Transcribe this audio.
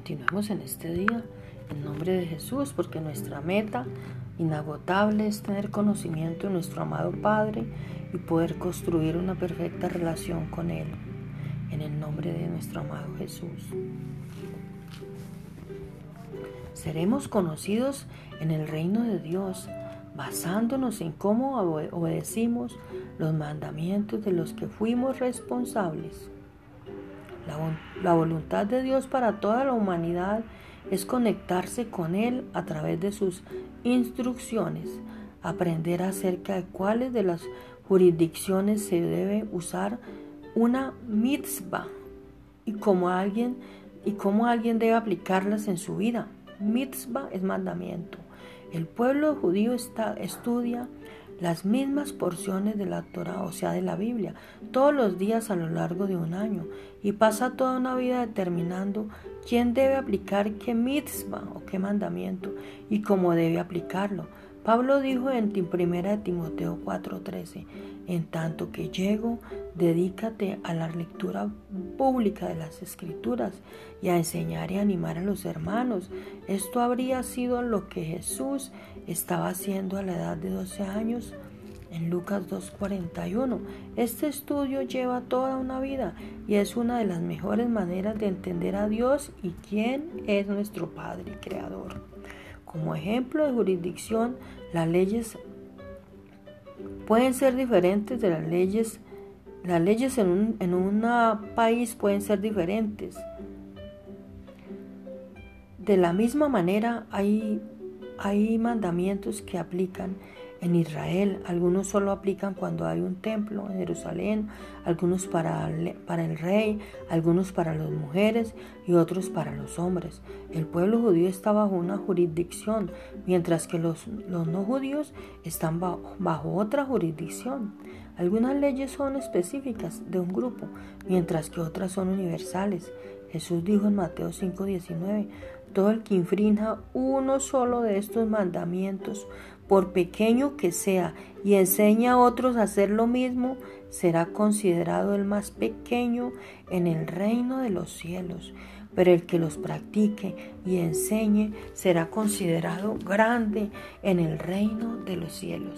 Continuemos en este día en nombre de Jesús, porque nuestra meta inagotable es tener conocimiento de nuestro amado Padre y poder construir una perfecta relación con Él. En el nombre de nuestro amado Jesús. Seremos conocidos en el reino de Dios basándonos en cómo obedecimos los mandamientos de los que fuimos responsables. La, voluntad de Dios para toda la humanidad es conectarse con Él a través de sus instrucciones, aprender acerca de cuáles de las jurisdicciones se debe usar una mitzvah y cómo alguien y cómo alguien debe aplicarlas en su vida. Mitzvah es mandamiento. El pueblo judío está, estudia las mismas porciones de la Torah, o sea, de la Biblia, todos los días a lo largo de un año y pasa toda una vida determinando quién debe aplicar qué mitzvah o qué mandamiento y cómo debe aplicarlo. Pablo dijo en 1 Timoteo 4:13, en tanto que llego, dedícate a la lectura pública de las escrituras y a enseñar y animar a los hermanos. Esto habría sido lo que Jesús estaba haciendo a la edad de 12 años en Lucas 2.41. Este estudio lleva toda una vida y es una de las mejores maneras de entender a Dios y quién es nuestro Padre y Creador. Como ejemplo de jurisdicción, las leyes pueden ser diferentes de las leyes. Las leyes en un en país pueden ser diferentes. De la misma manera hay, hay mandamientos que aplican en Israel. Algunos solo aplican cuando hay un templo en Jerusalén, algunos para, para el rey, algunos para las mujeres y otros para los hombres. El pueblo judío está bajo una jurisdicción, mientras que los, los no judíos están bajo, bajo otra jurisdicción. Algunas leyes son específicas de un grupo, mientras que otras son universales. Jesús dijo en Mateo 5:19, todo el que infrinja uno solo de estos mandamientos por pequeño que sea, y enseña a otros a hacer lo mismo, será considerado el más pequeño en el reino de los cielos. Pero el que los practique y enseñe será considerado grande en el reino de los cielos.